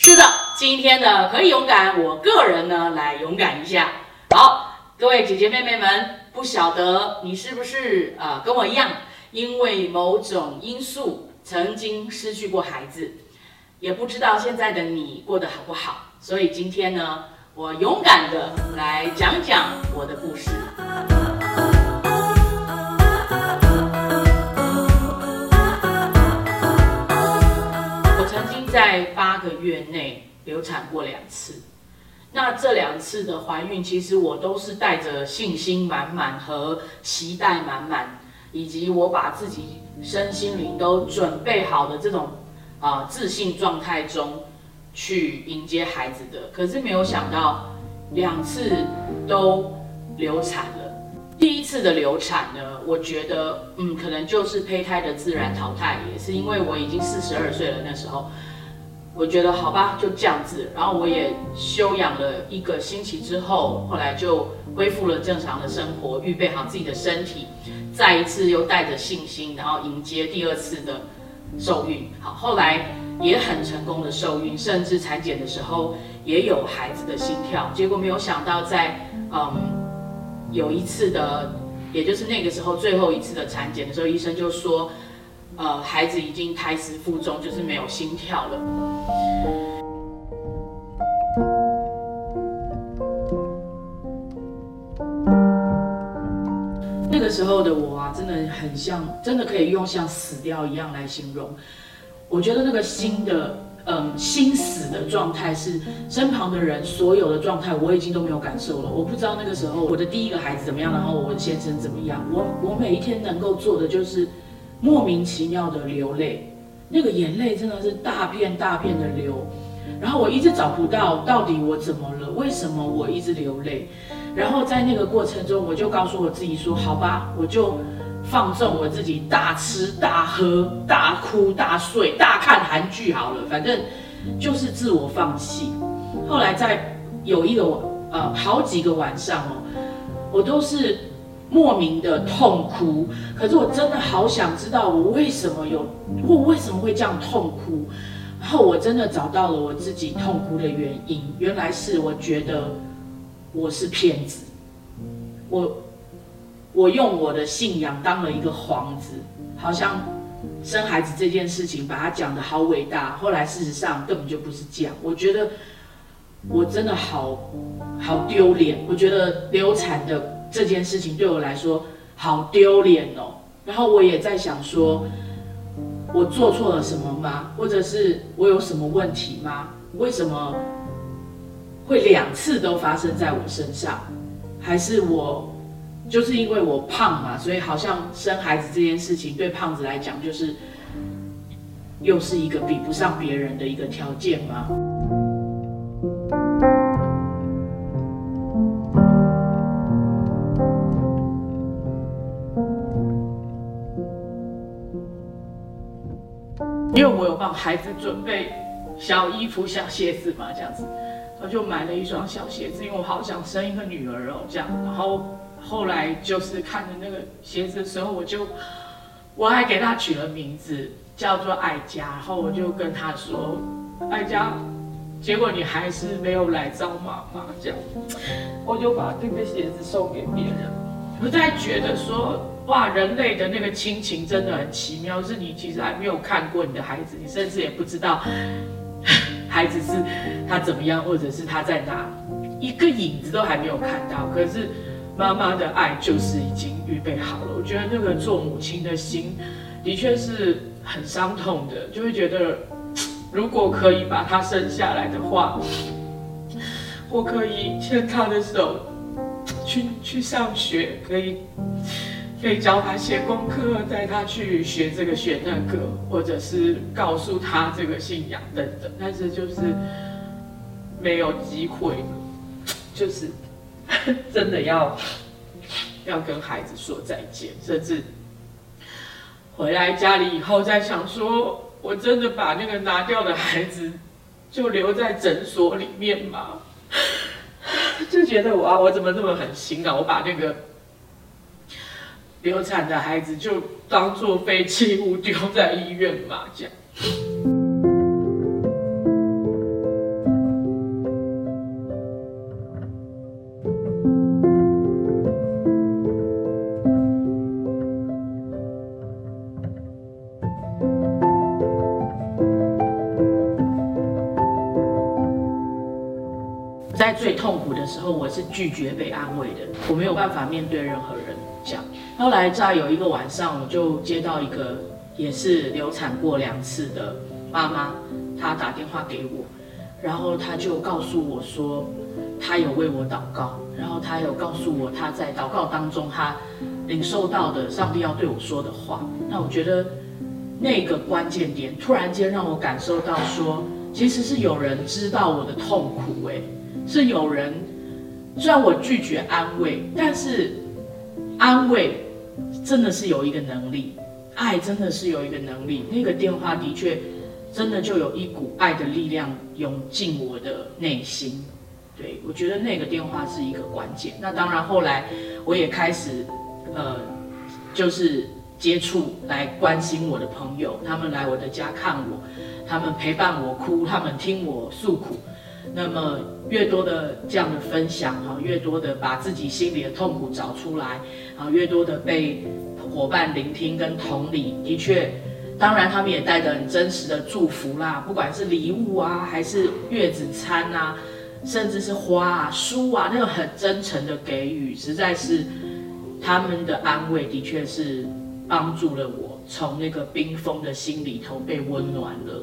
是的，今天呢可以勇敢，我个人呢来勇敢一下。好，各位姐姐妹妹们，不晓得你是不是啊、跟我一样，因为某种因素曾经失去过孩子，也不知道现在的你过得好不好。所以今天呢，我勇敢的来讲讲我的故事。在八个月内流产过两次，那这两次的怀孕，其实我都是带着信心满满和期待满满，以及我把自己身心灵都准备好的这种啊、自信状态中去迎接孩子的。可是没有想到两次都流产了。第一次的流产呢，我觉得，嗯，可能就是胚胎的自然淘汰，也是因为我已经四十二岁了，那时候，我觉得好吧，就这样子。然后我也休养了一个星期之后，后来就恢复了正常的生活，预备好自己的身体，再一次又带着信心，然后迎接第二次的受孕。好，后来也很成功的受孕，甚至产检的时候也有孩子的心跳。结果没有想到在，嗯。有一次的，也就是那个时候最后一次的产检的时候，医生就说，呃，孩子已经胎死腹中，就是没有心跳了。那个时候的我啊，真的很像，真的可以用像死掉一样来形容。我觉得那个心的，嗯，心死的状态是身旁的人所有的状态，我已经都没有感受了。我不知道那个时候我的第一个孩子怎么样，然后我先生怎么样。我我每一天能够做的就是莫名其妙的流泪，那个眼泪真的是大片大片的流。然后我一直找不到到底我怎么了，为什么我一直流泪。然后在那个过程中，我就告诉我自己说：“好吧，我就放纵我自己，大吃大喝、大哭大睡、大看韩剧好了，反正就是自我放弃。”后来在有一个呃好几个晚上哦，我都是莫名的痛哭，可是我真的好想知道我为什么有我为什么会这样痛哭。然后我真的找到了我自己痛哭的原因，原来是我觉得我是骗子，我我用我的信仰当了一个幌子，好像生孩子这件事情把它讲得好伟大，后来事实上根本就不是这样。我觉得我真的好好丢脸，我觉得流产的这件事情对我来说好丢脸哦。然后我也在想说。我做错了什么吗？或者是我有什么问题吗？为什么会两次都发生在我身上？还是我就是因为我胖嘛，所以好像生孩子这件事情对胖子来讲就是又是一个比不上别人的一个条件吗？帮孩子准备小衣服、小鞋子嘛，这样子，我就买了一双小鞋子，因为我好想生一个女儿哦，这样。然后后来就是看着那个鞋子的时候，我就我还给他取了名字，叫做爱佳。然后我就跟他说，爱佳，结果你还是没有来找妈妈，这样，我就把这个鞋子送给别人。我在觉得说。哇，人类的那个亲情真的很奇妙，是你其实还没有看过你的孩子，你甚至也不知道 孩子是他怎么样，或者是他在哪，一个影子都还没有看到。可是妈妈的爱就是已经预备好了。我觉得那个做母亲的心，的确是很伤痛的，就会觉得如果可以把他生下来的话，我可以牵他的手去去上学，可以。可以教他写功课，带他去学这个学那个，或者是告诉他这个信仰等等。但是就是没有机会，就是 真的要要跟孩子说再见，甚至回来家里以后再想说，我真的把那个拿掉的孩子就留在诊所里面吗？就觉得哇，我怎么这么狠心啊！我把那个。流产的孩子就当做废弃物丢在医院吧这样。在最痛苦的时候我是拒绝被安慰的我没有办法面对任何人。后来在有一个晚上，我就接到一个也是流产过两次的妈妈，她打电话给我，然后她就告诉我说，她有为我祷告，然后她有告诉我她在祷告当中她领受到的上帝要对我说的话。那我觉得那个关键点突然间让我感受到说，其实是有人知道我的痛苦，诶。是有人，虽然我拒绝安慰，但是安慰真的是有一个能力，爱真的是有一个能力。那个电话的确真的就有一股爱的力量涌进我的内心。对我觉得那个电话是一个关键。那当然后来我也开始呃，就是接触来关心我的朋友，他们来我的家看我，他们陪伴我哭，他们听我诉苦。那么越多的这样的分享哈，越多的把自己心里的痛苦找出来啊，越多的被伙伴聆听跟同理，的确，当然他们也带着很真实的祝福啦，不管是礼物啊，还是月子餐啊，甚至是花啊、书啊，那种很真诚的给予，实在是他们的安慰，的确是帮助了我从那个冰封的心里头被温暖了。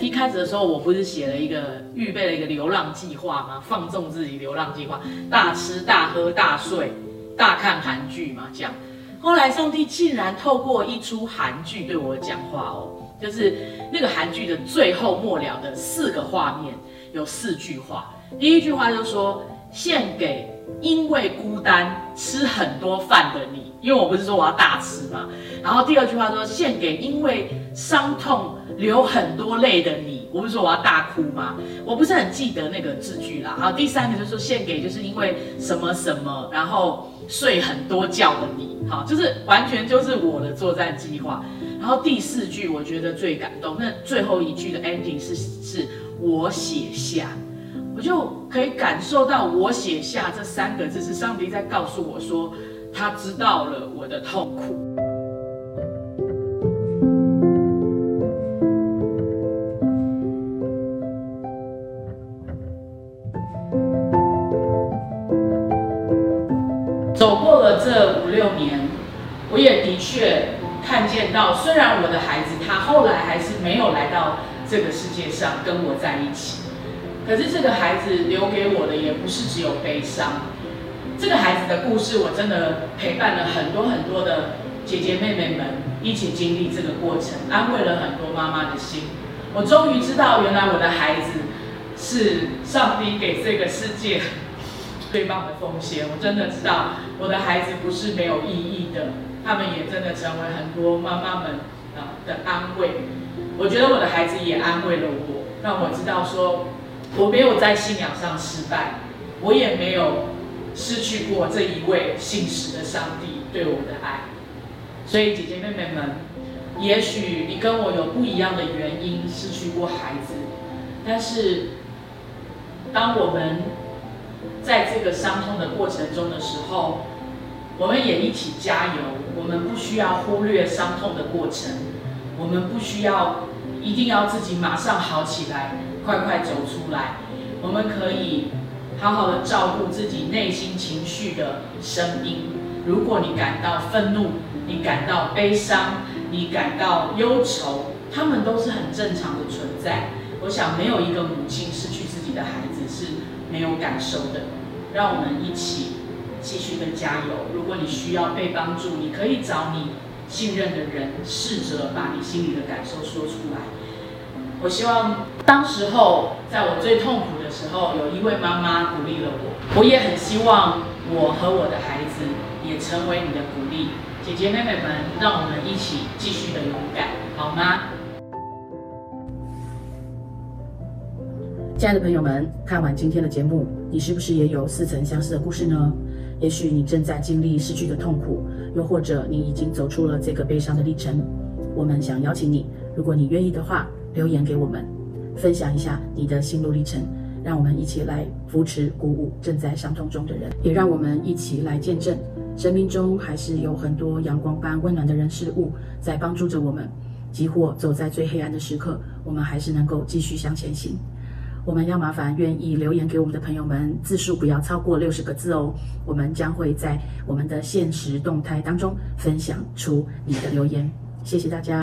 一开始的时候，我不是写了一个预备了一个流浪计划吗？放纵自己流浪计划，大吃大喝大睡，大看韩剧嘛，这样。后来上帝竟然透过一出韩剧对我讲话哦，就是那个韩剧的最后末了的四个画面，有四句话。第一句话就说献给因为孤单吃很多饭的你，因为我不是说我要大吃嘛。然后第二句话说献给因为伤痛。流很多泪的你，我不是说我要大哭吗？我不是很记得那个字句啦。好，第三个就是说献给，就是因为什么什么，然后睡很多觉的你，好，就是完全就是我的作战计划。然后第四句我觉得最感动，那最后一句的 ending 是是我写下，我就可以感受到我写下这三个字是上帝在告诉我说，他知道了我的痛苦。走过了这五六年，我也的确看见到，虽然我的孩子他后来还是没有来到这个世界上跟我在一起，可是这个孩子留给我的也不是只有悲伤。这个孩子的故事，我真的陪伴了很多很多的姐姐妹妹们一起经历这个过程，安慰了很多妈妈的心。我终于知道，原来我的孩子是上帝给这个世界。最棒的奉献，我真的知道我的孩子不是没有意义的，他们也真的成为很多妈妈们啊的安慰。我觉得我的孩子也安慰了我，让我知道说我没有在信仰上失败，我也没有失去过这一位信实的上帝对我的爱。所以姐姐妹妹们，也许你跟我有不一样的原因失去过孩子，但是当我们在这个伤痛的过程中的时候，我们也一起加油。我们不需要忽略伤痛的过程，我们不需要一定要自己马上好起来，快快走出来。我们可以好好的照顾自己内心情绪的声音。如果你感到愤怒，你感到悲伤，你感到忧愁，他们都是很正常的存在。我想没有一个母亲失去自己的孩子是。没有感受的，让我们一起继续的加油。如果你需要被帮助，你可以找你信任的人，试着把你心里的感受说出来。我希望当时候在我最痛苦的时候，有一位妈妈鼓励了我。我也很希望我和我的孩子也成为你的鼓励。姐姐妹妹们，让我们一起继续的勇敢，好吗？亲爱的朋友们，看完今天的节目，你是不是也有似曾相识的故事呢？也许你正在经历失去的痛苦，又或者你已经走出了这个悲伤的历程。我们想邀请你，如果你愿意的话，留言给我们，分享一下你的心路历程，让我们一起来扶持、鼓舞正在伤痛中的人，也让我们一起来见证，生命中还是有很多阳光般温暖的人事物在帮助着我们。即或走在最黑暗的时刻，我们还是能够继续向前行。我们要麻烦愿意留言给我们的朋友们，字数不要超过六十个字哦。我们将会在我们的现实动态当中分享出你的留言。谢谢大家。